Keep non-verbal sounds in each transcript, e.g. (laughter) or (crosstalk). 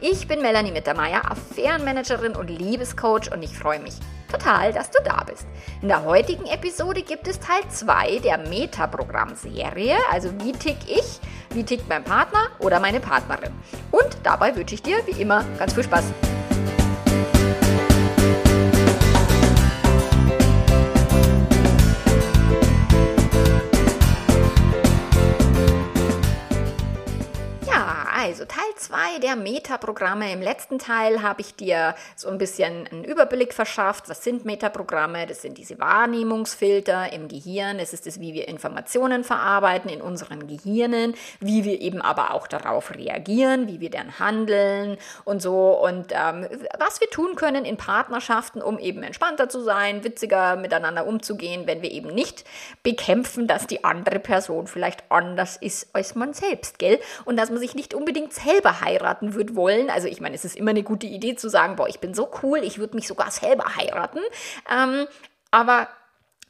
Ich bin Melanie Mittermeier, Affärenmanagerin und Liebescoach und ich freue mich total, dass du da bist. In der heutigen Episode gibt es Teil 2 der Metaprogramm-Serie, also wie tick ich, wie tickt mein Partner oder meine Partnerin. Und dabei wünsche ich dir wie immer ganz viel Spaß. Also Teil 2 der Metaprogramme. Im letzten Teil habe ich dir so ein bisschen einen Überblick verschafft. Was sind Metaprogramme? Das sind diese Wahrnehmungsfilter im Gehirn. Es ist es, wie wir Informationen verarbeiten in unseren Gehirnen, wie wir eben aber auch darauf reagieren, wie wir dann handeln und so. Und ähm, was wir tun können in Partnerschaften, um eben entspannter zu sein, witziger miteinander umzugehen, wenn wir eben nicht bekämpfen, dass die andere Person vielleicht anders ist als man selbst, gell? Und dass man sich nicht unbedingt unbedingt selber heiraten würde wollen. Also ich meine, es ist immer eine gute Idee zu sagen, boah, ich bin so cool, ich würde mich sogar selber heiraten. Ähm, aber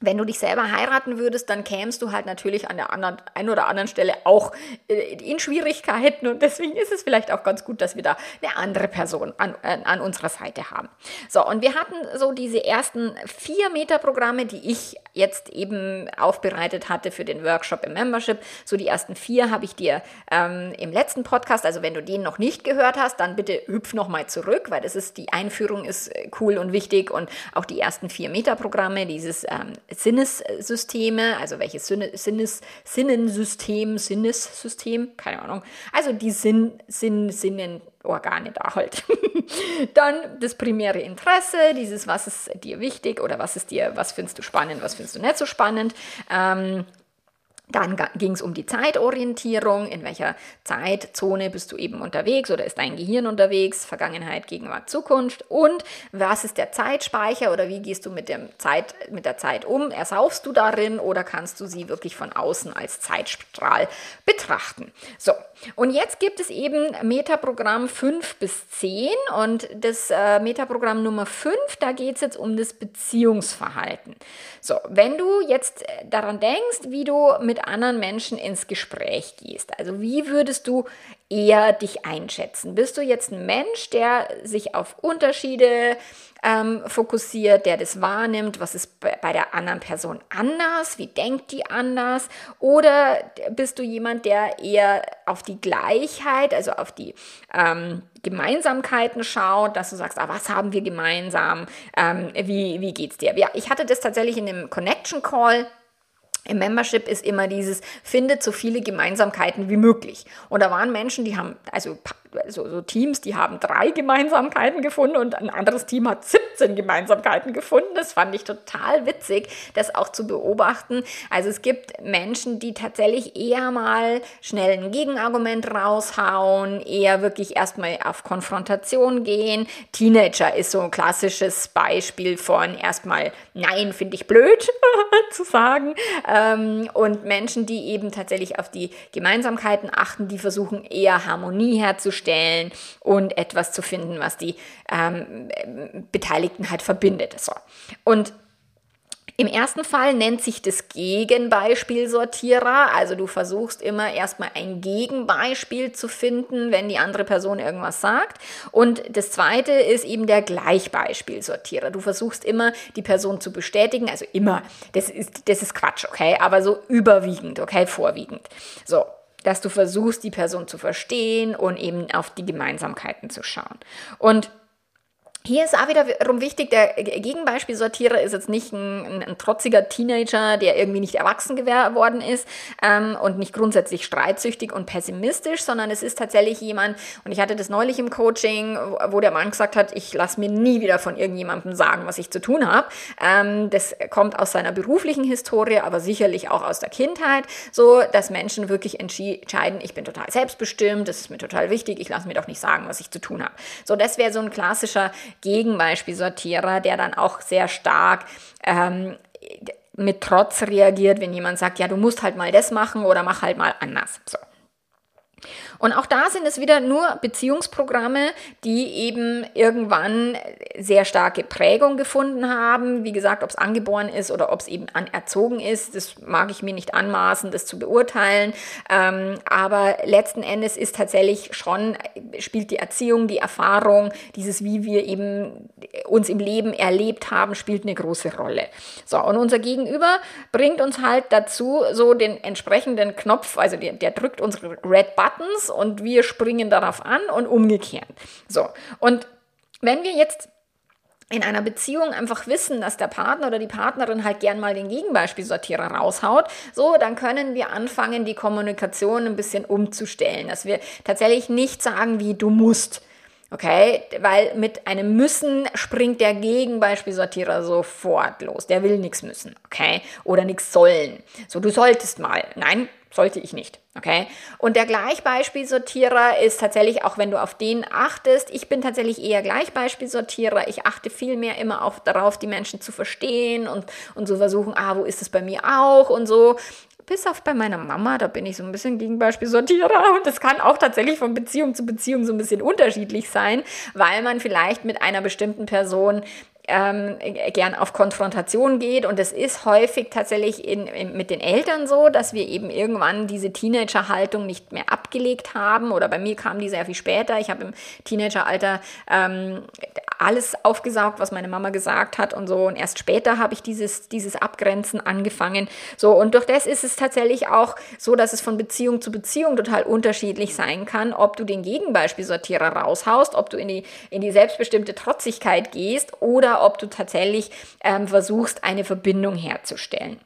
wenn du dich selber heiraten würdest, dann kämst du halt natürlich an der anderen, einen oder anderen Stelle auch äh, in Schwierigkeiten und deswegen ist es vielleicht auch ganz gut, dass wir da eine andere Person an, an unserer Seite haben. So, und wir hatten so diese ersten vier Metaprogramme, die ich jetzt eben aufbereitet hatte für den Workshop im Membership. So die ersten vier habe ich dir ähm, im letzten Podcast, also wenn du den noch nicht gehört hast, dann bitte hüpf nochmal zurück, weil das ist, die Einführung ist äh, cool und wichtig und auch die ersten vier Metaprogramme, dieses ähm, Sinnessysteme, also welches Sinnes, Sinnensystem, Sinnessystem, keine Ahnung, also die Sinn, Sinn, Sinnenorgane da halt. (laughs) Dann das primäre Interesse, dieses, was ist dir wichtig oder was ist dir, was findest du spannend, was findest du nicht so spannend. Ähm, dann ging es um die Zeitorientierung, in welcher Zeitzone bist du eben unterwegs oder ist dein Gehirn unterwegs, Vergangenheit, Gegenwart, Zukunft und was ist der Zeitspeicher oder wie gehst du mit, dem Zeit, mit der Zeit um? Ersaufst du darin oder kannst du sie wirklich von außen als Zeitstrahl betrachten? So, und jetzt gibt es eben Metaprogramm 5 bis 10 und das äh, Metaprogramm Nummer 5, da geht es jetzt um das Beziehungsverhalten. So, wenn du jetzt äh, daran denkst, wie du mit anderen Menschen ins Gespräch gehst, also wie würdest du eher dich einschätzen? Bist du jetzt ein Mensch, der sich auf Unterschiede ähm, fokussiert, der das wahrnimmt, was ist bei, der anderen Person anders, wie denkt die anders? Oder bist du jemand, der eher auf die Gleichheit, also auf die ähm, Gemeinsamkeiten schaut, dass du sagst, ah, was haben wir gemeinsam, ähm, wie, wie geht's dir? Ja, ich hatte das tatsächlich in dem Connection Call im Membership ist immer dieses, findet so viele Gemeinsamkeiten wie möglich. Und da waren Menschen, die haben, also so, so, Teams, die haben drei Gemeinsamkeiten gefunden und ein anderes Team hat 17 Gemeinsamkeiten gefunden. Das fand ich total witzig, das auch zu beobachten. Also es gibt Menschen, die tatsächlich eher mal schnell ein Gegenargument raushauen, eher wirklich erstmal auf Konfrontation gehen. Teenager ist so ein klassisches Beispiel von erstmal Nein, finde ich blöd (laughs) zu sagen. Ähm, und Menschen, die eben tatsächlich auf die Gemeinsamkeiten achten, die versuchen eher Harmonie herzustellen stellen und etwas zu finden, was die ähm, Beteiligten halt verbindet. So. Und im ersten Fall nennt sich das Gegenbeispiel Sortierer. Also du versuchst immer erstmal ein Gegenbeispiel zu finden, wenn die andere Person irgendwas sagt. Und das zweite ist eben der Gleichbeispiel Sortierer. Du versuchst immer die Person zu bestätigen. Also immer, das ist, das ist Quatsch, okay? Aber so überwiegend, okay? Vorwiegend. So dass du versuchst, die Person zu verstehen und eben auf die Gemeinsamkeiten zu schauen. Und hier ist auch wiederum wichtig, der Gegenbeispielsortierer ist jetzt nicht ein, ein, trotziger Teenager, der irgendwie nicht erwachsen geworden ist ähm, und nicht grundsätzlich streitsüchtig und pessimistisch, sondern es ist tatsächlich jemand, und ich hatte das neulich im Coaching, wo der Mann gesagt hat, ich lasse mir nie wieder von irgendjemandem sagen, was ich zu tun habe. Ähm, das kommt aus seiner beruflichen Historie, aber sicherlich auch aus der Kindheit, so dass Menschen wirklich entscheiden, ich bin total selbstbestimmt, das ist mir total wichtig, ich lasse mir doch nicht sagen, was ich zu tun habe. So, das wäre so ein klassischer Gegenbeispielsortierer, der dann auch sehr stark ähm, mit Trotz reagiert, wenn jemand sagt, ja, du musst halt mal das machen oder mach halt mal anders. So. Und auch da sind es wieder nur Beziehungsprogramme, die eben irgendwann sehr starke Prägung gefunden haben. Wie gesagt, ob es angeboren ist oder ob es eben anerzogen ist, das mag ich mir nicht anmaßen, das zu beurteilen. Ähm, aber letzten Endes ist tatsächlich schon, spielt die Erziehung, die Erfahrung, dieses, wie wir eben uns im Leben erlebt haben, spielt eine große Rolle. So, und unser Gegenüber bringt uns halt dazu, so den entsprechenden Knopf, also der, der drückt unsere Red Button Buttons und wir springen darauf an und umgekehrt. So, und wenn wir jetzt in einer Beziehung einfach wissen, dass der Partner oder die Partnerin halt gern mal den Gegenbeispielsortierer raushaut, so, dann können wir anfangen, die Kommunikation ein bisschen umzustellen, dass wir tatsächlich nicht sagen, wie du musst. Okay, weil mit einem Müssen springt der Gegenbeispielsortierer sofort los. Der will nichts müssen, okay? Oder nichts sollen. So, du solltest mal. Nein, sollte ich nicht. Okay? Und der Gleichbeispielsortierer ist tatsächlich, auch wenn du auf den achtest, ich bin tatsächlich eher Gleichbeispielsortierer. Ich achte viel mehr immer auf, darauf, die Menschen zu verstehen und, und so versuchen, ah, wo ist es bei mir auch und so. Bis auf bei meiner Mama, da bin ich so ein bisschen Gegenbeispielsortierer und das kann auch tatsächlich von Beziehung zu Beziehung so ein bisschen unterschiedlich sein, weil man vielleicht mit einer bestimmten Person ähm, gern auf Konfrontation geht. Und es ist häufig tatsächlich in, in, mit den Eltern so, dass wir eben irgendwann diese Teenagerhaltung nicht mehr abgelegt haben. Oder bei mir kam die sehr viel später. Ich habe im Teenageralter ähm, alles aufgesaugt, was meine Mama gesagt hat und so. Und erst später habe ich dieses, dieses Abgrenzen angefangen. So, und durch das ist es tatsächlich auch so, dass es von Beziehung zu Beziehung total unterschiedlich sein kann, ob du den Gegenbeispielsortierer raushaust, ob du in die, in die selbstbestimmte Trotzigkeit gehst oder ob du tatsächlich ähm, versuchst, eine Verbindung herzustellen.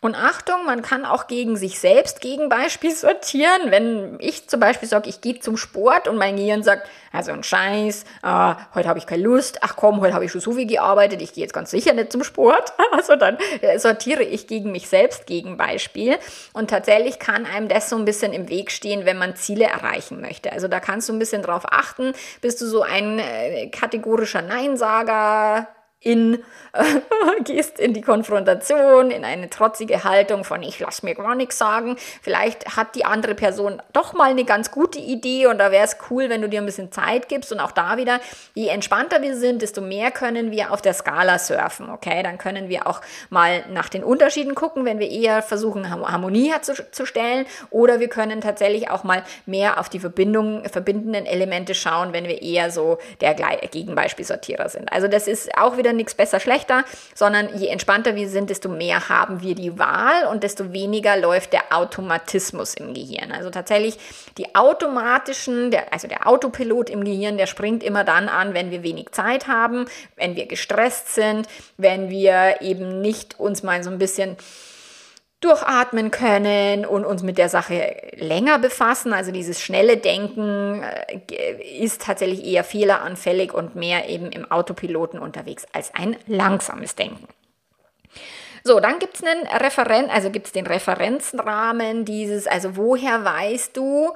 Und Achtung, man kann auch gegen sich selbst Gegenbeispiel (laughs) sortieren. Wenn ich zum Beispiel sage, ich gehe zum Sport und mein Gehirn sagt, also ein Scheiß, äh, heute habe ich keine Lust, ach komm, heute habe ich schon so viel gearbeitet, ich gehe jetzt ganz sicher nicht zum Sport. (laughs) Also dann äh, sortiere ich gegen mich selbst Gegenbeispiel. Und tatsächlich kann einem das so ein bisschen im Weg stehen, wenn man Ziele erreichen möchte. Also da kannst du ein bisschen drauf achten, bist du so ein äh, kategorischer Neinsager, in, äh, (laughs) gehst in die Konfrontation, in eine trotzige Haltung von ich lass mir gar nichts sagen. Vielleicht hat die andere Person doch mal eine ganz gute Idee und da wäre es cool, wenn du dir ein bisschen Zeit gibst und auch da wieder, je entspannter wir sind, desto mehr können wir auf der Skala surfen, okay? Dann können wir auch mal nach den Unterschieden gucken, wenn wir eher versuchen, Harmonie herzustellen oder wir können tatsächlich auch mal mehr auf die Verbindung, verbindenden Elemente schauen, wenn wir eher so der Gegenbeispielsortierer sind. Also das ist auch wieder wieder nichts besser, schlechter, sondern je entspannter wir sind, desto mehr haben wir die Wahl und desto weniger läuft der Automatismus im Gehirn. Also tatsächlich die automatischen, der, also der Autopilot im Gehirn, der springt immer dann an, wenn wir wenig Zeit haben, wenn wir gestresst sind, wenn wir eben nicht uns mal so ein bisschen durchatmen können und uns mit der Sache länger befassen. Also dieses schnelle Denken äh, ist tatsächlich eher fehleranfällig und mehr eben im Autopiloten unterwegs als ein langsames Denken. So, dann gibt es einen Referen also gibt es den Referenzrahmen dieses, also woher weißt du,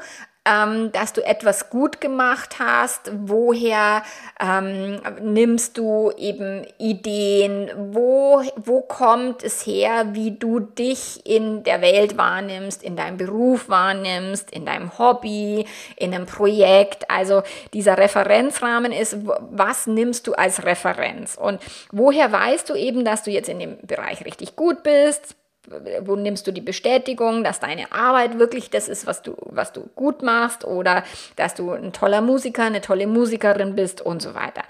ähm, dass du etwas gut gemacht hast? Woher ähm, nimmst du eben Ideen? Wo, wo kommt es her, wie du dich in der Welt wahrnimmst, in deinem Beruf wahrnimmst, in deinem Hobby, in einem Projekt? Also dieser Referenzrahmen ist, was nimmst du als Referenz? Und woher weißt du eben, dass du jetzt in dem Bereich richtig gut bist? Wo nimmst du die Bestätigung, dass deine Arbeit wirklich das ist, was du, was du gut machst oder dass du ein toller Musiker, eine tolle Musikerin bist und so weiter.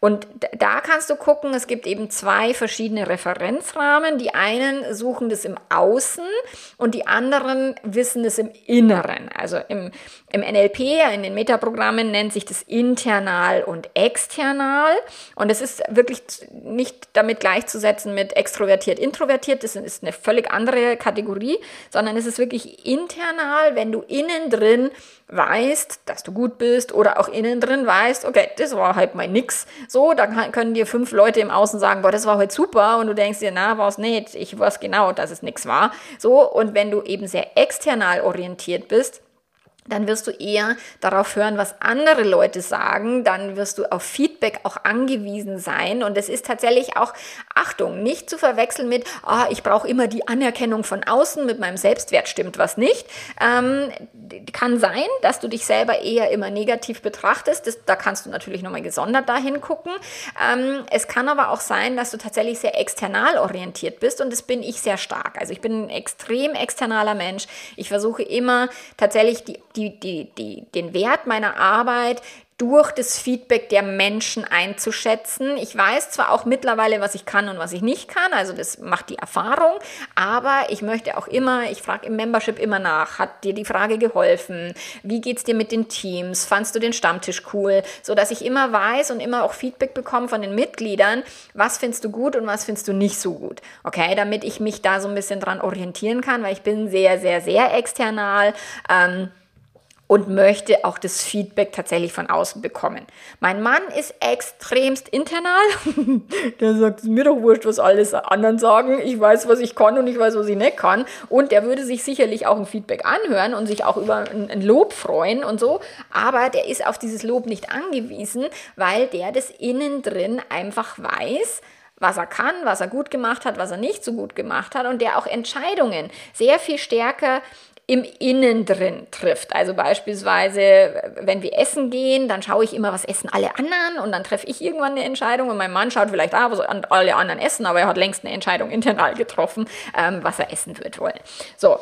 Und da kannst du gucken, es gibt eben zwei verschiedene Referenzrahmen. Die einen suchen das im Außen und die anderen wissen es im Inneren. Also im, im NLP, in den Metaprogrammen nennt sich das internal und external. Und es ist wirklich nicht damit gleichzusetzen mit extrovertiert, introvertiert. Das ist eine völlig andere Kategorie, sondern es ist wirklich internal, wenn du innen drin weißt, dass du gut bist oder auch innen drin weißt, okay, das war halt mal nix. So, dann können dir fünf Leute im Außen sagen, boah, das war heute super und du denkst dir, na, war es nicht, ich weiß genau, dass es nix war. So, und wenn du eben sehr external orientiert bist, dann wirst du eher darauf hören, was andere Leute sagen, dann wirst du auf Feedback auch angewiesen sein und es ist tatsächlich auch, Achtung, nicht zu verwechseln mit, ah, ich brauche immer die Anerkennung von außen, mit meinem Selbstwert stimmt was nicht. Ähm, kann sein, dass du dich selber eher immer negativ betrachtest, das, da kannst du natürlich nochmal gesondert dahin gucken. Ähm, es kann aber auch sein, dass du tatsächlich sehr external orientiert bist und das bin ich sehr stark. Also ich bin ein extrem externaler Mensch. Ich versuche immer tatsächlich die die, die, die, den Wert meiner Arbeit durch das Feedback der Menschen einzuschätzen. Ich weiß zwar auch mittlerweile, was ich kann und was ich nicht kann, also das macht die Erfahrung, aber ich möchte auch immer, ich frage im Membership immer nach, hat dir die Frage geholfen? Wie geht's dir mit den Teams? Fandst du den Stammtisch cool? So dass ich immer weiß und immer auch Feedback bekomme von den Mitgliedern, was findest du gut und was findest du nicht so gut? Okay, damit ich mich da so ein bisschen dran orientieren kann, weil ich bin sehr, sehr, sehr external. Ähm, und möchte auch das Feedback tatsächlich von außen bekommen. Mein Mann ist extremst internal. (laughs) der sagt, es mir doch wurscht, was alles anderen sagen. Ich weiß, was ich kann und ich weiß, was ich nicht kann. Und der würde sich sicherlich auch ein Feedback anhören und sich auch über ein Lob freuen und so. Aber der ist auf dieses Lob nicht angewiesen, weil der das innen drin einfach weiß, was er kann, was er gut gemacht hat, was er nicht so gut gemacht hat und der auch Entscheidungen sehr viel stärker im Innen drin trifft. Also beispielsweise, wenn wir essen gehen, dann schaue ich immer, was essen alle anderen und dann treffe ich irgendwann eine Entscheidung und mein Mann schaut vielleicht, ah, was alle anderen essen, aber er hat längst eine Entscheidung internal getroffen, ähm, was er essen wird wollen. So,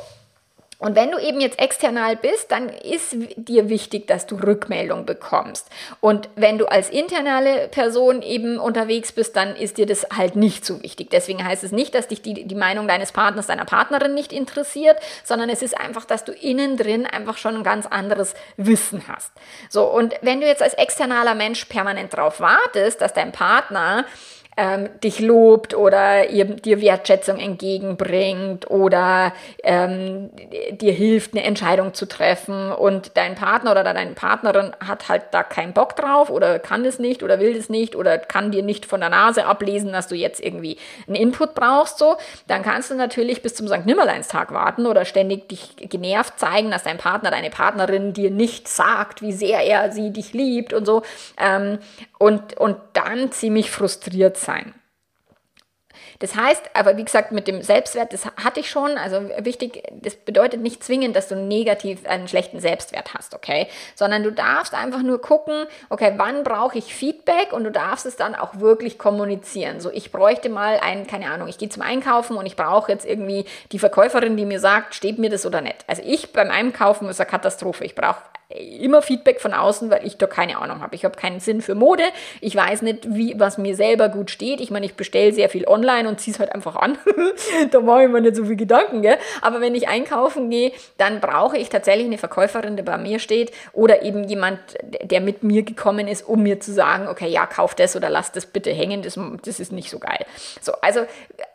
und wenn du eben jetzt external bist, dann ist dir wichtig, dass du Rückmeldung bekommst. Und wenn du als internale Person eben unterwegs bist, dann ist dir das halt nicht so wichtig. Deswegen heißt es nicht, dass dich die, die Meinung deines Partners, deiner Partnerin nicht interessiert, sondern es ist einfach, dass du innen drin einfach schon ein ganz anderes Wissen hast. So, und wenn du jetzt als externaler Mensch permanent darauf wartest, dass dein Partner ähm, dich lobt oder ihr, dir Wertschätzung entgegenbringt oder ähm, dir hilft, eine Entscheidung zu treffen und dein Partner oder deine Partnerin hat halt da keinen Bock drauf oder kann es nicht oder will es nicht oder kann dir nicht von der Nase ablesen, dass du jetzt irgendwie einen Input brauchst, so, dann kannst du natürlich bis zum St. Nimmerleinstag warten oder ständig dich genervt zeigen, dass dein Partner, deine Partnerin dir nicht sagt, wie sehr er sie dich liebt und so. Ähm, und, und dann ziemlich frustriert sein. Das heißt, aber wie gesagt, mit dem Selbstwert, das hatte ich schon, also wichtig, das bedeutet nicht zwingend, dass du negativ einen schlechten Selbstwert hast, okay? Sondern du darfst einfach nur gucken, okay, wann brauche ich Feedback und du darfst es dann auch wirklich kommunizieren. So, ich bräuchte mal ein, keine Ahnung, ich gehe zum Einkaufen und ich brauche jetzt irgendwie die Verkäuferin, die mir sagt, steht mir das oder nicht. Also ich beim Einkaufen ist eine Katastrophe. Ich brauche immer Feedback von außen, weil ich da keine Ahnung habe. Ich habe keinen Sinn für Mode. Ich weiß nicht, wie, was mir selber gut steht. Ich meine, ich bestelle sehr viel online und ziehe es halt einfach an. (laughs) da mache ich mir nicht so viel Gedanken, gell? Aber wenn ich einkaufen gehe, dann brauche ich tatsächlich eine Verkäuferin, die bei mir steht oder eben jemand, der mit mir gekommen ist, um mir zu sagen, okay, ja, kauf das oder lass das bitte hängen. Das, das ist nicht so geil. So, also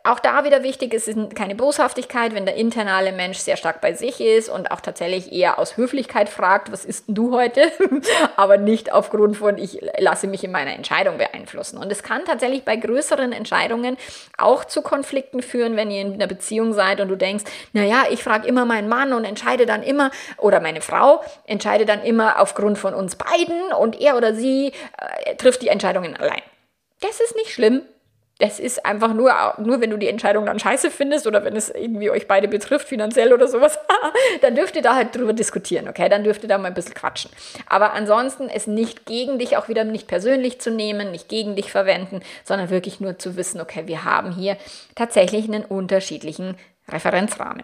auch da wieder wichtig, es ist keine Boshaftigkeit, wenn der internale Mensch sehr stark bei sich ist und auch tatsächlich eher aus Höflichkeit fragt, was isst du heute? (laughs) Aber nicht aufgrund von, ich lasse mich in meiner Entscheidung beeinflussen. Und es kann tatsächlich bei größeren Entscheidungen auch zu Konflikten führen, wenn ihr in einer Beziehung seid und du denkst, naja, ich frage immer meinen Mann und entscheide dann immer, oder meine Frau entscheide dann immer aufgrund von uns beiden und er oder sie äh, trifft die Entscheidungen allein. Das ist nicht schlimm das ist einfach nur, nur wenn du die Entscheidung dann scheiße findest oder wenn es irgendwie euch beide betrifft, finanziell oder sowas, (laughs) dann dürft ihr da halt drüber diskutieren, okay? Dann dürft ihr da mal ein bisschen quatschen. Aber ansonsten es nicht gegen dich auch wieder nicht persönlich zu nehmen, nicht gegen dich verwenden, sondern wirklich nur zu wissen, okay, wir haben hier tatsächlich einen unterschiedlichen Referenzrahmen.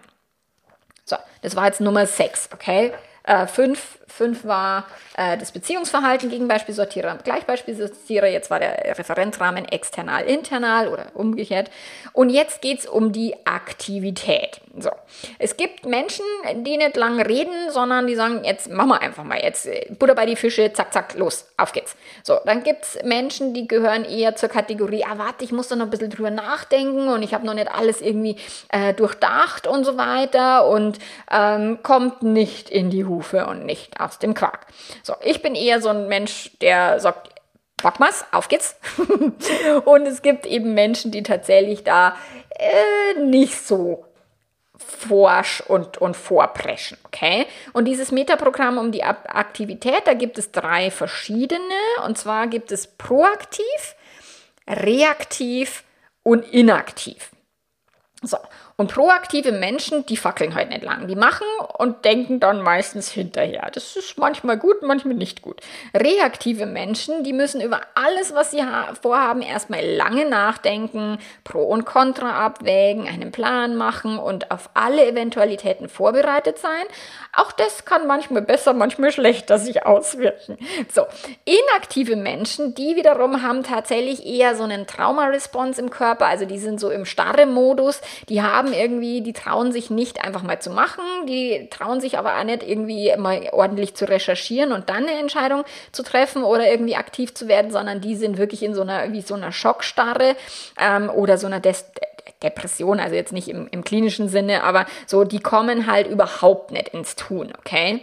So, das war jetzt Nummer 6, okay? 5 äh, Fünf war äh, das Beziehungsverhalten gegen Beispielsortierer und Gleichbeispielsortierer. Jetzt war der Referenzrahmen external, internal oder umgekehrt. Und jetzt geht es um die Aktivität. So. Es gibt Menschen, die nicht lang reden, sondern die sagen, jetzt machen wir einfach mal, jetzt äh, Butter bei die Fische, zack, zack, los, auf geht's. So, dann gibt es Menschen, die gehören eher zur Kategorie, ah, warte, ich muss da noch ein bisschen drüber nachdenken und ich habe noch nicht alles irgendwie äh, durchdacht und so weiter und ähm, kommt nicht in die Hufe und nicht aus dem Quark. So, ich bin eher so ein Mensch, der sagt, pack mal's, auf geht's. (laughs) und es gibt eben Menschen, die tatsächlich da äh, nicht so forsch und, und vorpreschen, okay? Und dieses Metaprogramm um die Aktivität, da gibt es drei verschiedene. Und zwar gibt es proaktiv, reaktiv und inaktiv. So, und proaktive Menschen, die fackeln halt nicht lang. Die machen und denken dann meistens hinterher. Das ist manchmal gut, manchmal nicht gut. Reaktive Menschen, die müssen über alles, was sie vorhaben, erstmal lange nachdenken, Pro und Contra abwägen, einen Plan machen und auf alle Eventualitäten vorbereitet sein. Auch das kann manchmal besser, manchmal schlechter sich auswirken. So, inaktive Menschen, die wiederum haben tatsächlich eher so einen Trauma-Response im Körper, also die sind so im starre Modus, die haben haben irgendwie, die trauen sich nicht einfach mal zu machen, die trauen sich aber auch nicht irgendwie mal ordentlich zu recherchieren und dann eine Entscheidung zu treffen oder irgendwie aktiv zu werden, sondern die sind wirklich in so einer, wie so einer Schockstarre ähm, oder so einer Des Depression, also jetzt nicht im, im klinischen Sinne, aber so, die kommen halt überhaupt nicht ins Tun, okay?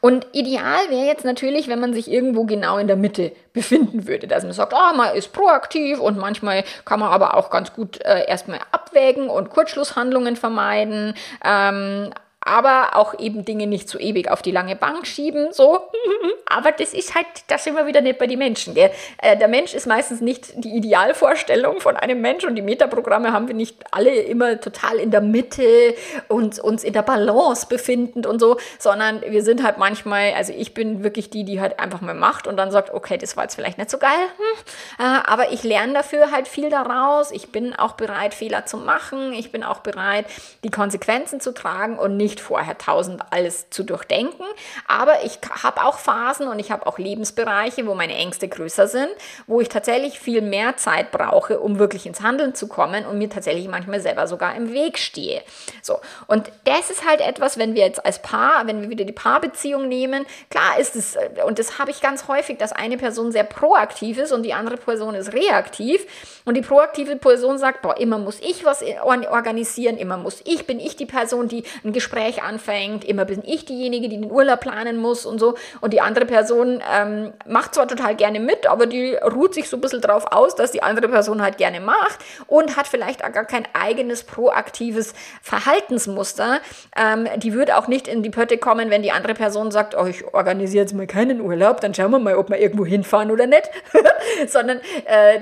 Und ideal wäre jetzt natürlich, wenn man sich irgendwo genau in der Mitte befinden würde, dass man sagt, oh, man ist proaktiv und manchmal kann man aber auch ganz gut äh, erstmal abwägen und Kurzschlusshandlungen vermeiden. Ähm, aber auch eben Dinge nicht so ewig auf die lange Bank schieben, so. (laughs) aber das ist halt, das sind wir wieder nicht bei den Menschen, gell? Äh, der Mensch ist meistens nicht die Idealvorstellung von einem Mensch und die Metaprogramme haben wir nicht alle immer total in der Mitte und uns in der Balance befindend und so, sondern wir sind halt manchmal, also ich bin wirklich die, die halt einfach mal macht und dann sagt, okay, das war jetzt vielleicht nicht so geil, hm, äh, aber ich lerne dafür halt viel daraus. Ich bin auch bereit, Fehler zu machen. Ich bin auch bereit, die Konsequenzen zu tragen und nicht nicht vorher tausend alles zu durchdenken, aber ich habe auch Phasen und ich habe auch Lebensbereiche, wo meine Ängste größer sind, wo ich tatsächlich viel mehr Zeit brauche, um wirklich ins Handeln zu kommen und mir tatsächlich manchmal selber sogar im Weg stehe. So, und das ist halt etwas, wenn wir jetzt als Paar, wenn wir wieder die Paarbeziehung nehmen, klar ist es, und das habe ich ganz häufig, dass eine Person sehr proaktiv ist und die andere Person ist reaktiv. Und die proaktive Person sagt, boah, immer muss ich was organisieren, immer muss ich, bin ich die Person, die ein Gespräch Gespräch anfängt. Immer bin ich diejenige, die den Urlaub planen muss und so. Und die andere Person ähm, macht zwar total gerne mit, aber die ruht sich so ein bisschen drauf aus, dass die andere Person halt gerne macht und hat vielleicht auch gar kein eigenes proaktives Verhaltensmuster. Ähm, die würde auch nicht in die Pötte kommen, wenn die andere Person sagt, oh, ich organisiere jetzt mal keinen Urlaub, dann schauen wir mal, ob wir irgendwo hinfahren oder nicht. (laughs) Sondern äh,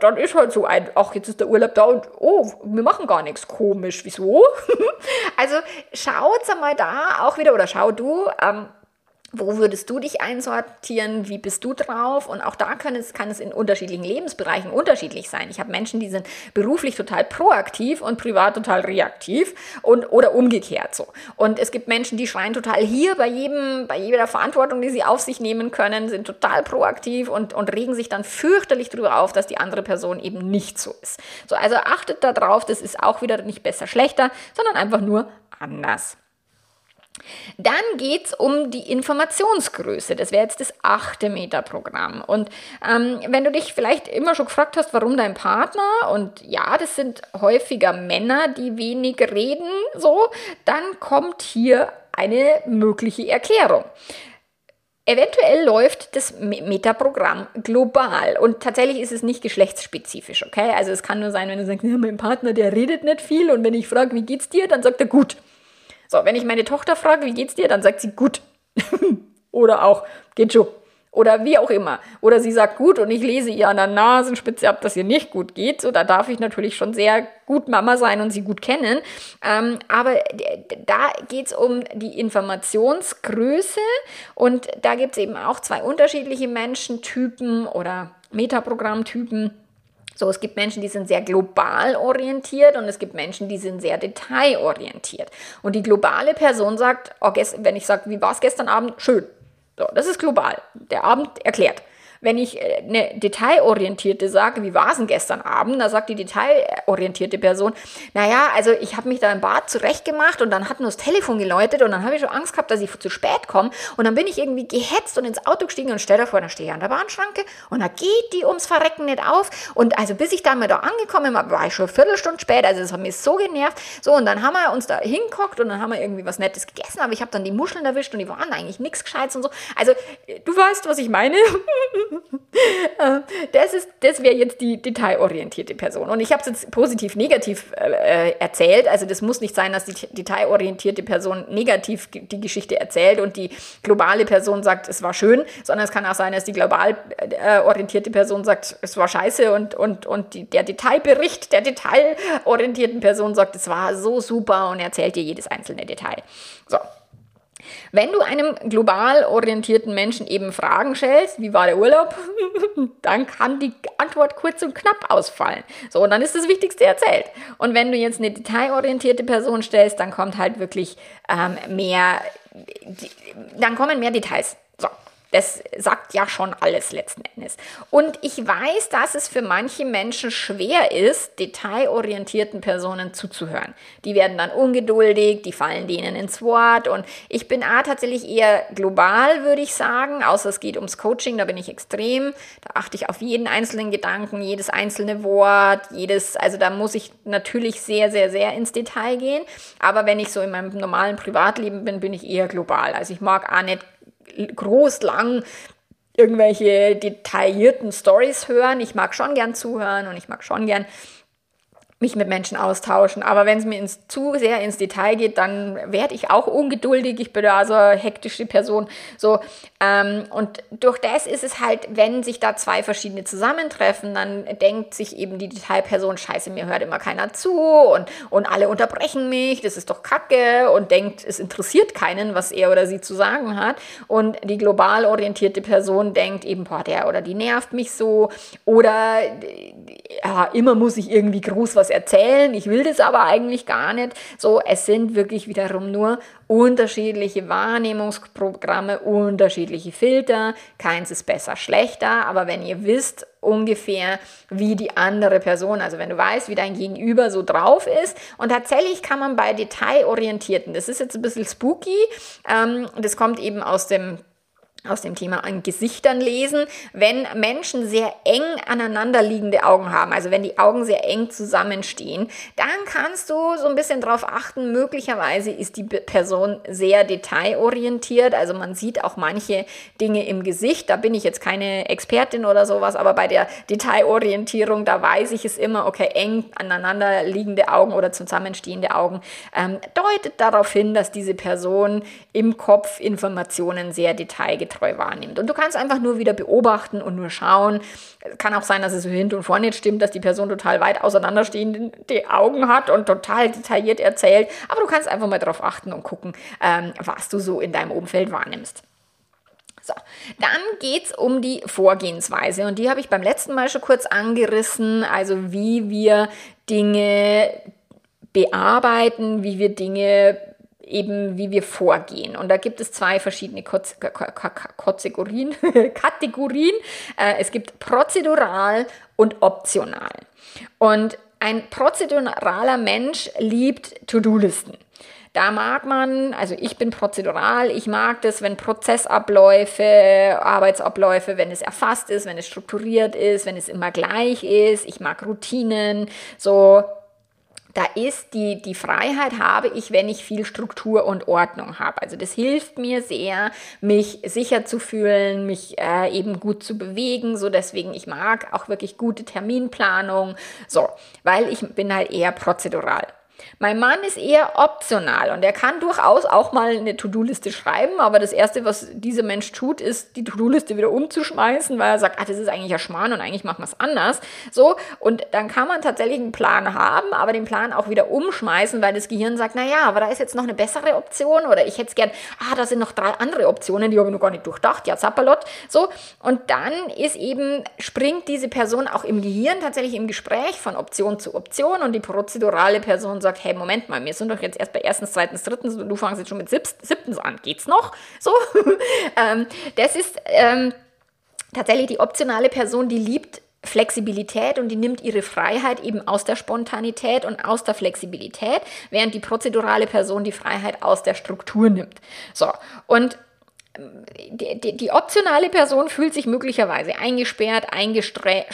dann ist halt so ein, ach, jetzt ist der Urlaub da und oh, wir machen gar nichts komisch. Wieso? (laughs) also schaut einmal da auch wieder, oder schau du, ähm, wo würdest du dich einsortieren? Wie bist du drauf? Und auch da kann es, kann es in unterschiedlichen Lebensbereichen unterschiedlich sein. Ich habe Menschen, die sind beruflich total proaktiv und privat total reaktiv und oder umgekehrt so. Und es gibt Menschen, die schreien total hier bei jedem, bei jeder Verantwortung, die sie auf sich nehmen können, sind total proaktiv und, und regen sich dann fürchterlich darüber auf, dass die andere Person eben nicht so ist. So, also achtet darauf, das ist auch wieder nicht besser, schlechter, sondern einfach nur anders. Dann geht es um die Informationsgröße. Das wäre jetzt das achte Metaprogramm. Und ähm, wenn du dich vielleicht immer schon gefragt hast, warum dein Partner, und ja, das sind häufiger Männer, die wenig reden, so, dann kommt hier eine mögliche Erklärung. Eventuell läuft das Metaprogramm global und tatsächlich ist es nicht geschlechtsspezifisch, okay? Also es kann nur sein, wenn du sagst, ja, mein Partner, der redet nicht viel und wenn ich frage, wie geht's dir, dann sagt er gut. So, wenn ich meine Tochter frage, wie geht's dir, dann sagt sie gut. (laughs) Oder auch, geht schon. Oder wie auch immer. Oder sie sagt gut und ich lese ihr an der Nasenspitze ab, dass ihr nicht gut geht. So, da darf ich natürlich schon sehr gut Mama sein und sie gut kennen. Ähm, aber da geht es um die Informationsgröße und da gibt es eben auch zwei unterschiedliche Menschentypen oder Metaprogrammtypen. So, es gibt Menschen, die sind sehr global orientiert und es gibt Menschen, die sind sehr detailorientiert. Und die globale Person sagt, oh, wenn ich sage, wie war es gestern Abend? Schön. So, das ist global. Der Abend erklärt. Wenn ich äh, eine detailorientierte sage, wie war es denn gestern Abend, da sagt die detailorientierte Person, naja, also ich habe mich da im Bad zurechtgemacht und dann hat nur das Telefon geläutet und dann habe ich schon Angst gehabt, dass ich zu spät komme und dann bin ich irgendwie gehetzt und ins Auto gestiegen und stell dir vor, dann stehe ich an der Bahnschranke und da geht die ums Verrecken nicht auf und also bis ich dann mal da angekommen war, war ich schon eine Viertelstunde spät, also das hat mich so genervt. So und dann haben wir uns da hingeguckt und dann haben wir irgendwie was Nettes gegessen, aber ich habe dann die Muscheln erwischt und die waren eigentlich nichts Gescheites und so. Also du weißt, was ich meine. (laughs) Äh, das das wäre jetzt die detailorientierte Person. Und ich habe es jetzt positiv, negativ äh, erzählt. Also das muss nicht sein, dass die detailorientierte Person negativ die Geschichte erzählt und die globale Person sagt, es war schön, sondern es kann auch sein, dass die global äh, orientierte Person sagt, es war scheiße und, und, und die, der Detailbericht der detailorientierten Person sagt, es war so super und erzählt dir jedes einzelne Detail. So, wenn du einem global orientierten Menschen eben Fragen stellst, wie war der Urlaub, (laughs) dann kann die Antwort kurz und knapp ausfallen. So, und dann ist das Wichtigste erzählt. Und wenn du jetzt eine detailorientierte Person stellst, dann kommt halt wirklich ähm, mehr, dann kommen mehr Details. Das sagt ja schon alles letzten Endes. Und ich weiß, dass es für manche Menschen schwer ist, detailorientierten Personen zuzuhören. Die werden dann ungeduldig, die fallen denen ins Wort. Und ich bin A, tatsächlich eher global, würde ich sagen, außer es geht ums Coaching, da bin ich extrem. Da achte ich auf jeden einzelnen Gedanken, jedes einzelne Wort, jedes, also da muss ich natürlich sehr, sehr, sehr ins Detail gehen. Aber wenn ich so in meinem normalen Privatleben bin, bin ich eher global. Also ich mag auch nicht groß lang irgendwelche detaillierten Stories hören. Ich mag schon gern zuhören und ich mag schon gern mich mit Menschen austauschen. Aber wenn es mir ins, zu sehr ins Detail geht, dann werde ich auch ungeduldig. Ich bin da so eine hektische Person. So, ähm, und durch das ist es halt, wenn sich da zwei verschiedene zusammentreffen, dann denkt sich eben die Detailperson, scheiße, mir hört immer keiner zu und, und alle unterbrechen mich, das ist doch kacke und denkt, es interessiert keinen, was er oder sie zu sagen hat. Und die global orientierte Person denkt eben, boah, der oder die nervt mich so oder ja, immer muss ich irgendwie groß was erzählen, ich will das aber eigentlich gar nicht. So, es sind wirklich wiederum nur unterschiedliche Wahrnehmungsprogramme, unterschiedliche Filter. Keins ist besser, schlechter, aber wenn ihr wisst ungefähr, wie die andere Person, also wenn du weißt, wie dein Gegenüber so drauf ist. Und tatsächlich kann man bei Detailorientierten, das ist jetzt ein bisschen spooky, ähm, das kommt eben aus dem aus dem Thema an Gesichtern lesen, wenn Menschen sehr eng aneinanderliegende Augen haben, also wenn die Augen sehr eng zusammenstehen, dann kannst du so ein bisschen darauf achten, möglicherweise ist die Person sehr detailorientiert, also man sieht auch manche Dinge im Gesicht, da bin ich jetzt keine Expertin oder sowas, aber bei der Detailorientierung, da weiß ich es immer, okay, eng aneinanderliegende Augen oder zusammenstehende Augen ähm, deutet darauf hin, dass diese Person im Kopf Informationen sehr detailgetreu treu wahrnimmt. Und du kannst einfach nur wieder beobachten und nur schauen. Kann auch sein, dass es so hinten und vorne nicht stimmt, dass die Person total weit auseinanderstehende Augen hat und total detailliert erzählt. Aber du kannst einfach mal darauf achten und gucken, ähm, was du so in deinem Umfeld wahrnimmst. So, dann geht es um die Vorgehensweise und die habe ich beim letzten Mal schon kurz angerissen, also wie wir Dinge bearbeiten, wie wir Dinge eben, wie wir vorgehen. Und da gibt es zwei verschiedene Kategorien. (laughs) Kategorien. Äh, es gibt prozedural und optional. Und ein prozeduraler Mensch liebt To-Do-Listen. Da mag man, also ich bin prozedural, ich mag das, wenn Prozessabläufe, Arbeitsabläufe, wenn es erfasst ist, wenn es strukturiert ist, wenn es immer gleich ist. Ich mag Routinen, so da ist die, die Freiheit habe ich, wenn ich viel Struktur und Ordnung habe. Also das hilft mir sehr, mich sicher zu fühlen, mich äh, eben gut zu bewegen. So deswegen, ich mag auch wirklich gute Terminplanung. So, weil ich bin halt eher prozedural. Mein Mann ist eher optional und er kann durchaus auch mal eine To-Do-Liste schreiben, aber das Erste, was dieser Mensch tut, ist, die To-Do-Liste wieder umzuschmeißen, weil er sagt, ah, das ist eigentlich ja Schmarrn und eigentlich machen wir es anders. So, und dann kann man tatsächlich einen Plan haben, aber den Plan auch wieder umschmeißen, weil das Gehirn sagt, naja, aber da ist jetzt noch eine bessere Option oder ich hätte es gern, ah, da sind noch drei andere Optionen, die habe ich noch gar nicht durchdacht, ja, Zappalot. So, und dann ist eben, springt diese Person auch im Gehirn tatsächlich im Gespräch von Option zu Option und die prozedurale Person sagt, sagt, hey, Moment mal, wir sind doch jetzt erst bei erstens, zweitens, drittens und du fangst jetzt schon mit siebtens an. Geht's noch? (laughs) So. (laughs) ähm, das ist ähm, tatsächlich die optionale Person, die liebt Flexibilität und die nimmt ihre Freiheit eben aus der Spontanität und aus der Flexibilität, während die prozedurale Person die Freiheit aus der Struktur nimmt. So, und die, die, die, optionale Person fühlt sich möglicherweise eingesperrt, äh,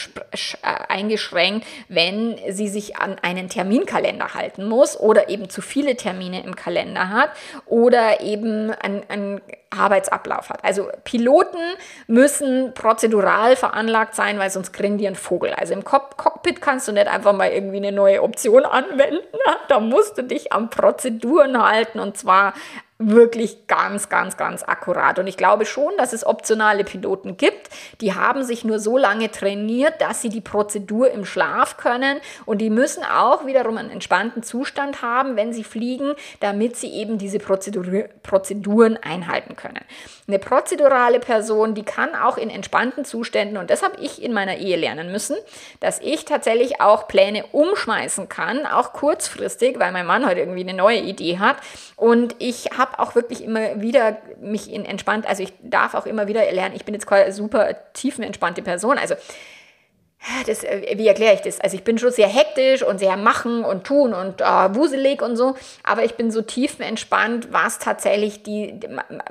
eingeschränkt, wenn sie sich an einen Terminkalender halten muss oder eben zu viele Termine im Kalender hat oder eben einen Arbeitsablauf hat. Also Piloten müssen prozedural veranlagt sein, weil sonst kriegen die einen Vogel. Also im Cockpit kannst du nicht einfach mal irgendwie eine neue Option anwenden. (laughs) Da musst du dich an Prozeduren halten und zwar wirklich ganz, ganz, ganz akkurat. Und ich glaube schon, dass es optionale Piloten gibt, die haben sich nur so lange trainiert, dass sie die Prozedur im Schlaf können. Und die müssen auch wiederum einen entspannten Zustand haben, wenn sie fliegen, damit sie eben diese Prozedur Prozeduren einhalten können. Eine prozedurale Person, die kann auch in entspannten Zuständen, und das habe ich in meiner Ehe lernen müssen, dass ich tatsächlich auch Pläne umschmeißen kann, auch kurzfristig, weil mein Mann heute irgendwie eine neue Idee hat. Und ich habe habe auch wirklich immer wieder mich in entspannt, also ich darf auch immer wieder lernen, ich bin jetzt quasi super tiefenentspannte Person. Also das, äh, wie erkläre ich das? Also ich bin schon sehr hektisch und sehr machen und tun und äh, wuselig und so, aber ich bin so tiefenentspannt, was tatsächlich die,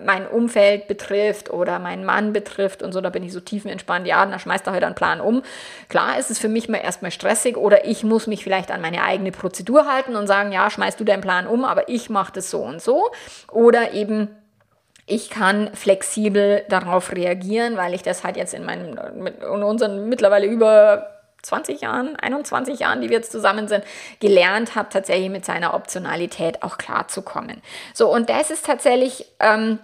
mein Umfeld betrifft oder meinen Mann betrifft und so, da bin ich so tiefenentspannt, ja, dann schmeißt er heute einen Plan um. Klar ist es für mich mal erstmal stressig oder ich muss mich vielleicht an meine eigene Prozedur halten und sagen, ja, schmeißt du deinen Plan um, aber ich mache das so und so. Oder eben ich kann flexibel darauf reagieren, weil ich das halt jetzt in meinen, in unseren mittlerweile über 20 Jahren, 21 Jahren, die wir jetzt zusammen sind, gelernt habe, tatsächlich mit seiner Optionalität auch klarzukommen. So, und das ist tatsächlich ähm,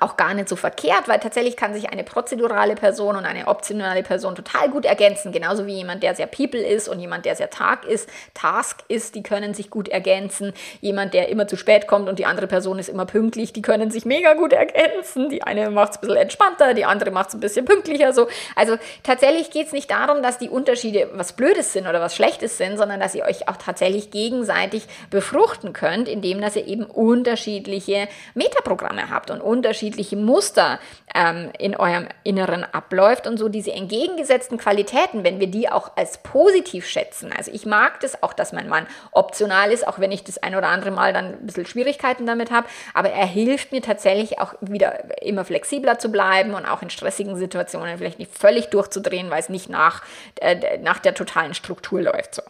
auch gar nicht so verkehrt, weil tatsächlich kann sich eine prozedurale Person und eine optionale Person total gut ergänzen, genauso wie jemand, der sehr People ist und jemand, der sehr Tag ist, Task ist, die können sich gut ergänzen. Jemand, der immer zu spät kommt und die andere Person ist immer pünktlich, die können sich mega gut ergänzen. Die eine macht es ein bisschen entspannter, die andere macht es ein bisschen pünktlicher. So. Also tatsächlich geht es nicht darum, dass die Unterschiede was Blödes sind oder was Schlechtes sind, sondern dass ihr euch auch tatsächlich gegenseitig befruchten könnt, indem dass ihr eben unterschiedliche Metaprogramme habt und unterschiedliche unterschiedliche Muster ähm, in eurem Inneren abläuft und so diese entgegengesetzten Qualitäten, wenn wir die auch als positiv schätzen. Also ich mag das auch, dass mein Mann optional ist, auch wenn ich das ein oder andere Mal dann ein bisschen Schwierigkeiten damit habe, aber er hilft mir tatsächlich auch wieder immer flexibler zu bleiben und auch in stressigen Situationen vielleicht nicht völlig durchzudrehen, weil es nicht nach, äh, nach der totalen Struktur läuft. So.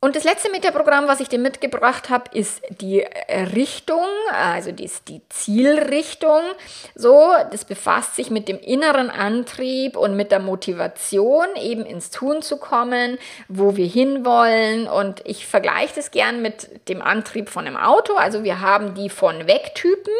Und das letzte Metaprogramm, was ich dir mitgebracht habe, ist die Richtung, also die, die Zielrichtung. So, das befasst sich mit dem inneren Antrieb und mit der Motivation, eben ins Tun zu kommen, wo wir hinwollen. Und ich vergleiche das gern mit dem Antrieb von einem Auto. Also wir haben die von Weg-Typen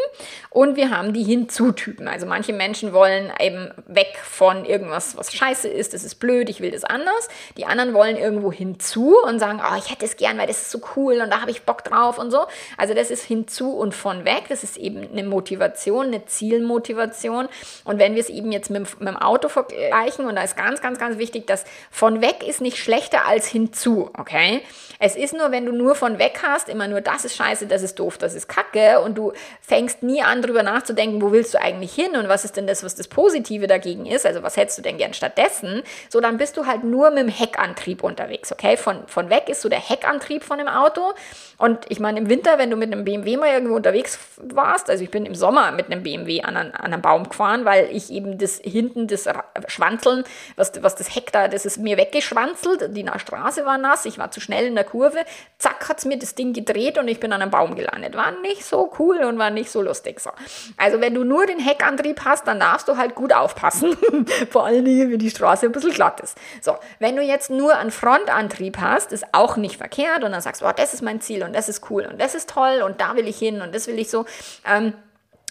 und wir haben die Hinzu-Typen. Also manche Menschen wollen eben weg von irgendwas, was scheiße ist, das ist blöd, ich will das anders. Die anderen wollen irgendwo hinzu und sagen, oh, ich hätte es gern, weil das ist so cool und da habe ich Bock drauf und so. Also das ist hinzu und von weg. Das ist eben eine Motivation, eine Zielmotivation. Und wenn wir es eben jetzt mit, mit dem Auto vergleichen, und da ist ganz, ganz, ganz wichtig, dass von weg ist nicht schlechter als hinzu, okay? Es ist nur, wenn du nur von weg hast, immer nur das ist scheiße, das ist doof, das ist kacke und du fängst nie an, drüber nachzudenken, wo willst du eigentlich hin und was ist denn das, was das Positive dagegen ist, also was hättest du denn gern stattdessen, so dann bist du halt nur mit dem Heckantrieb unterwegs, okay? Von, von weg ist so der Heckantrieb von dem Auto. Und ich meine, im Winter, wenn du mit einem BMW mal irgendwo unterwegs warst, also ich bin im Sommer mit einem BMW an, an, an einem Baum gefahren, weil ich eben das hinten, das Schwanzeln, was, was das Heck da, das ist mir weggeschwanzelt, die Straße war nass, ich war zu schnell in der Kurve, zack, hat es mir das Ding gedreht und ich bin an einem Baum gelandet. War nicht so cool und war nicht so lustig. So. Also wenn du nur den Heckantrieb hast, dann darfst du halt gut aufpassen. (laughs) Vor allen Dingen, wenn die Straße ein bisschen glatt ist. So, wenn du jetzt nur einen Frontantrieb hast, ist auch nicht verkehrt und dann sagst oh, das ist mein Ziel und das ist cool und das ist toll und da will ich hin und das will ich so. Ähm,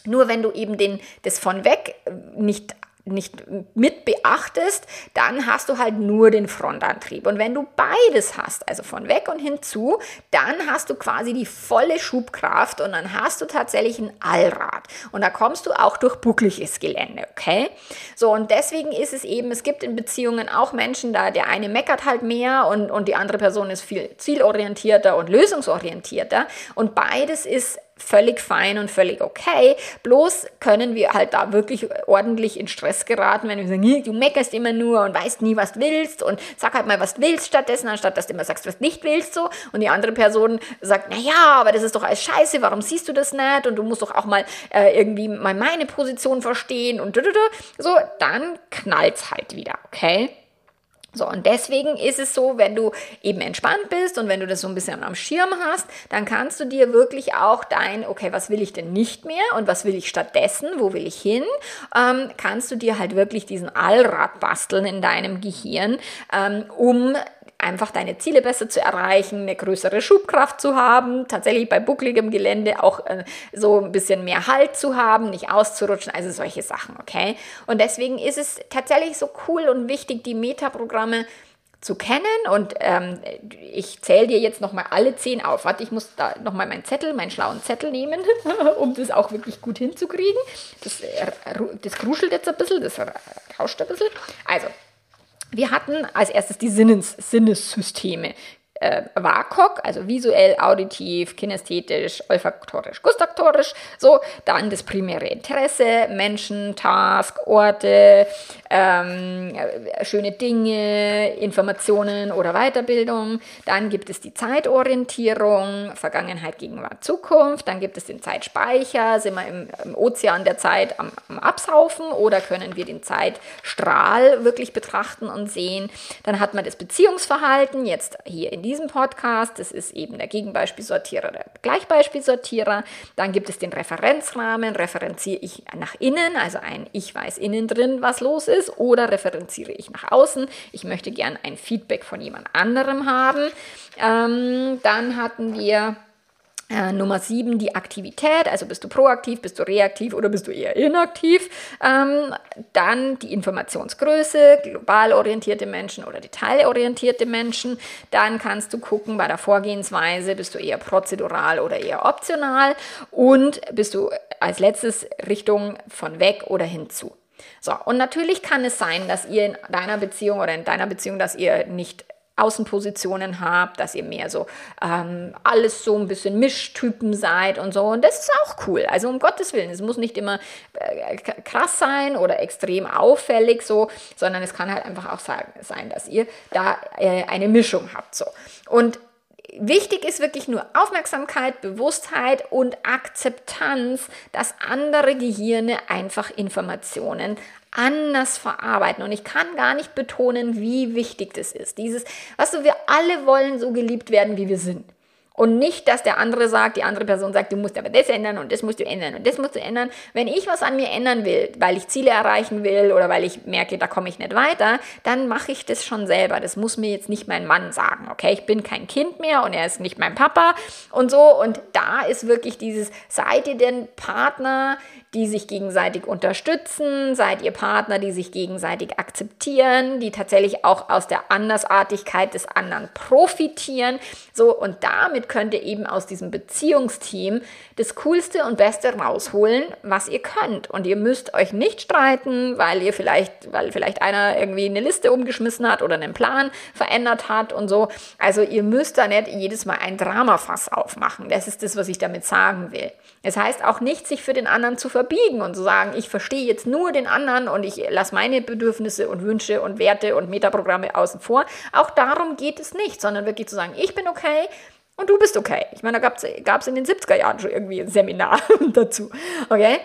nur wenn du eben den, das von weg nicht nicht mit beachtest, dann hast du halt nur den Frontantrieb. Und wenn du beides hast, also von weg und hinzu, dann hast du quasi die volle Schubkraft und dann hast du tatsächlich ein Allrad. Und da kommst du auch durch buckliges Gelände, okay? So, und deswegen ist es eben, es gibt in Beziehungen auch Menschen da, der eine meckert halt mehr und, und die andere Person ist viel zielorientierter und lösungsorientierter. Und beides ist völlig fein und völlig okay. Bloß können wir halt da wirklich ordentlich in Stress geraten, wenn wir sagen, du meckerst immer nur und weißt nie, was du willst und sag halt mal, was du willst stattdessen, anstatt dass du immer sagst, was du nicht willst so. Und die andere Person sagt, na ja, aber das ist doch alles scheiße, warum siehst du das nicht? Und du musst doch auch mal äh, irgendwie mal meine Position verstehen und so, dann knallt's halt wieder, okay? So, und deswegen ist es so, wenn du eben entspannt bist und wenn du das so ein bisschen am Schirm hast, dann kannst du dir wirklich auch dein, okay, was will ich denn nicht mehr und was will ich stattdessen, wo will ich hin, ähm, kannst du dir halt wirklich diesen Allrad basteln in deinem Gehirn, ähm, um einfach deine Ziele besser zu erreichen, eine größere Schubkraft zu haben, tatsächlich bei buckligem Gelände auch äh, so ein bisschen mehr Halt zu haben, nicht auszurutschen, also solche Sachen, okay? Und deswegen ist es tatsächlich so cool und wichtig, die Metaprogramme zu kennen und ähm, ich zähle dir jetzt nochmal alle zehn auf. Warte, ich muss da nochmal meinen Zettel, meinen schlauen Zettel nehmen, (laughs) um das auch wirklich gut hinzukriegen. Das, äh, das kruschelt jetzt ein bisschen, das rauscht ein bisschen. Also, wir hatten als erstes die Sinnes Sinnessysteme äh, WAKOK, also visuell, auditiv, kinästhetisch, olfaktorisch, gustaktorisch. So, dann das primäre Interesse, Menschen, Task, Orte, ähm, schöne Dinge, Informationen oder Weiterbildung. Dann gibt es die Zeitorientierung, Vergangenheit, Gegenwart, Zukunft. Dann gibt es den Zeitspeicher, sind wir im, im Ozean der Zeit am, am Absaufen oder können wir den Zeitstrahl wirklich betrachten und sehen. Dann hat man das Beziehungsverhalten, jetzt hier in diesem Podcast. Das ist eben der Gegenbeispielsortierer, der Gleichbeispielsortierer. Dann gibt es den Referenzrahmen, referenziere ich nach innen, also ein Ich weiß innen drin, was los ist, oder referenziere ich nach außen. Ich möchte gern ein Feedback von jemand anderem haben. Ähm, dann hatten wir äh, Nummer sieben, die Aktivität, also bist du proaktiv, bist du reaktiv oder bist du eher inaktiv. Ähm, dann die Informationsgröße, global orientierte Menschen oder detailorientierte Menschen. Dann kannst du gucken bei der Vorgehensweise, bist du eher prozedural oder eher optional. Und bist du als letztes Richtung von weg oder hinzu. So, und natürlich kann es sein, dass ihr in deiner Beziehung oder in deiner Beziehung, dass ihr nicht Außenpositionen habt, dass ihr mehr so ähm, alles so ein bisschen Mischtypen seid und so. Und das ist auch cool. Also um Gottes Willen, es muss nicht immer äh, krass sein oder extrem auffällig so, sondern es kann halt einfach auch sein, dass ihr da äh, eine Mischung habt so. Und Wichtig ist wirklich nur Aufmerksamkeit, Bewusstheit und Akzeptanz, dass andere Gehirne einfach Informationen anders verarbeiten. Und ich kann gar nicht betonen, wie wichtig das ist. Dieses, weißt du, wir alle wollen so geliebt werden, wie wir sind. Und nicht, dass der andere sagt, die andere Person sagt, du musst aber das ändern und das musst du ändern und das musst du ändern. Wenn ich was an mir ändern will, weil ich Ziele erreichen will oder weil ich merke, da komme ich nicht weiter, dann mache ich das schon selber. Das muss mir jetzt nicht mein Mann sagen, okay? Ich bin kein Kind mehr und er ist nicht mein Papa und so. Und da ist wirklich dieses, seid ihr denn Partner, die sich gegenseitig unterstützen, seid ihr Partner, die sich gegenseitig akzeptieren, die tatsächlich auch aus der Andersartigkeit des anderen profitieren. So, und damit könnt ihr eben aus diesem Beziehungsteam das Coolste und Beste rausholen, was ihr könnt. Und ihr müsst euch nicht streiten, weil ihr vielleicht, weil vielleicht einer irgendwie eine Liste umgeschmissen hat oder einen Plan verändert hat und so. Also ihr müsst da nicht jedes Mal ein Dramafass aufmachen. Das ist das, was ich damit sagen will. Es heißt auch nicht, sich für den anderen zu verbiegen und zu sagen, ich verstehe jetzt nur den anderen und ich lasse meine Bedürfnisse und Wünsche und Werte und Metaprogramme außen vor. Auch darum geht es nicht, sondern wirklich zu sagen, ich bin okay, und du bist okay. Ich meine, da gab es in den 70er Jahren schon irgendwie ein Seminar (laughs) dazu. Okay?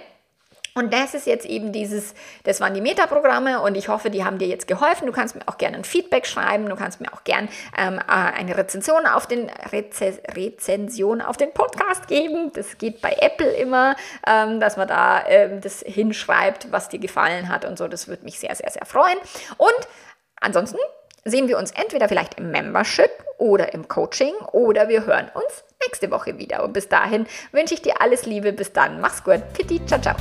Und das ist jetzt eben dieses, das waren die Metaprogramme und ich hoffe, die haben dir jetzt geholfen. Du kannst mir auch gerne ein Feedback schreiben, du kannst mir auch gerne ähm, äh, eine Rezension auf den Reze Rezension auf den Podcast geben. Das geht bei Apple immer, ähm, dass man da ähm, das hinschreibt, was dir gefallen hat und so. Das würde mich sehr, sehr, sehr freuen. Und ansonsten sehen wir uns entweder vielleicht im Membership oder im Coaching oder wir hören uns nächste Woche wieder. Und bis dahin wünsche ich dir alles Liebe. Bis dann. Mach's gut. Pitti. Ciao, ciao.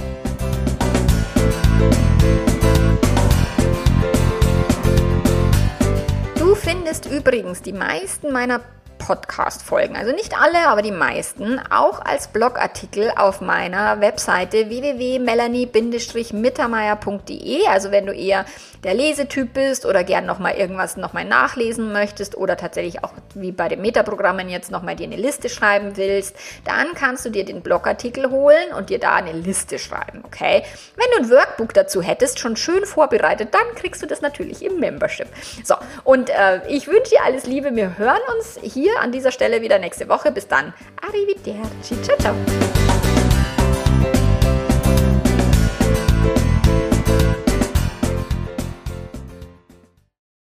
Du findest übrigens die meisten meiner Podcast-Folgen, also nicht alle, aber die meisten, auch als Blogartikel auf meiner Webseite www.melanie-mittermeier.de. Also wenn du eher der Lesetyp bist oder gern nochmal irgendwas nochmal nachlesen möchtest oder tatsächlich auch wie bei den Metaprogrammen jetzt nochmal dir eine Liste schreiben willst, dann kannst du dir den Blogartikel holen und dir da eine Liste schreiben, okay? Wenn du ein Workbook dazu hättest, schon schön vorbereitet, dann kriegst du das natürlich im Membership. So, und äh, ich wünsche dir alles Liebe. Wir hören uns hier an dieser Stelle wieder nächste Woche. Bis dann. Arrivederci. Ciao, ciao.